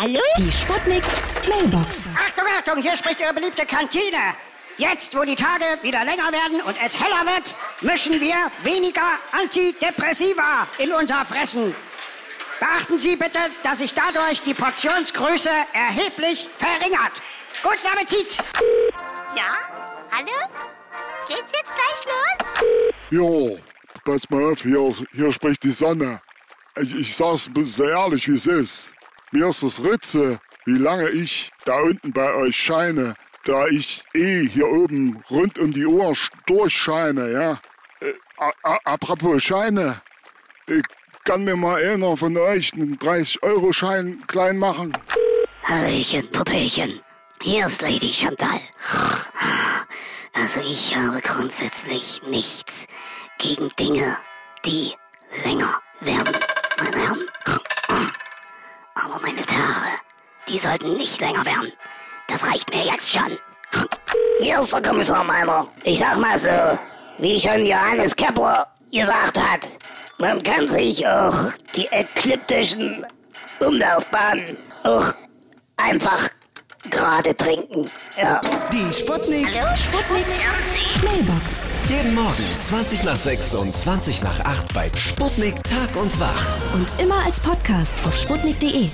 Hallo? Die Sputnik Mailbox. Achtung, Achtung, hier spricht Ihre beliebte Kantine. Jetzt, wo die Tage wieder länger werden und es heller wird, mischen wir weniger Antidepressiva in unser Fressen. Beachten Sie bitte, dass sich dadurch die Portionsgröße erheblich verringert. Guten Appetit! Ja? Hallo? Geht's jetzt gleich los? Ja, pass mal auf, hier, hier spricht die Sonne. Ich, ich sag's sehr ehrlich, wie es ist. Mir ist das Ritze, wie lange ich da unten bei euch scheine, da ich eh hier oben rund um die Uhr sch- durchscheine, ja. Äh, apropos Scheine, äh, kann mir mal einer von euch einen 30-Euro-Schein klein machen? Hallöchen, Puppelchen. Hier ist Lady Chantal. Also ich habe grundsätzlich nichts gegen Dinge, die die sollten nicht länger werden. Das reicht mir jetzt schon. Hier ist der Kommissar Meiner. Ich sag mal so, wie schon Johannes Kepler gesagt hat, man kann sich auch die ekliptischen Umlaufbahnen auch einfach gerade trinken. Ja. Die Sputnik. Sputnik Mailbox. Jeden Morgen 20 nach 6 und 20 nach 8 bei Sputnik Tag und Wach. Und immer als Podcast auf sputnik.de.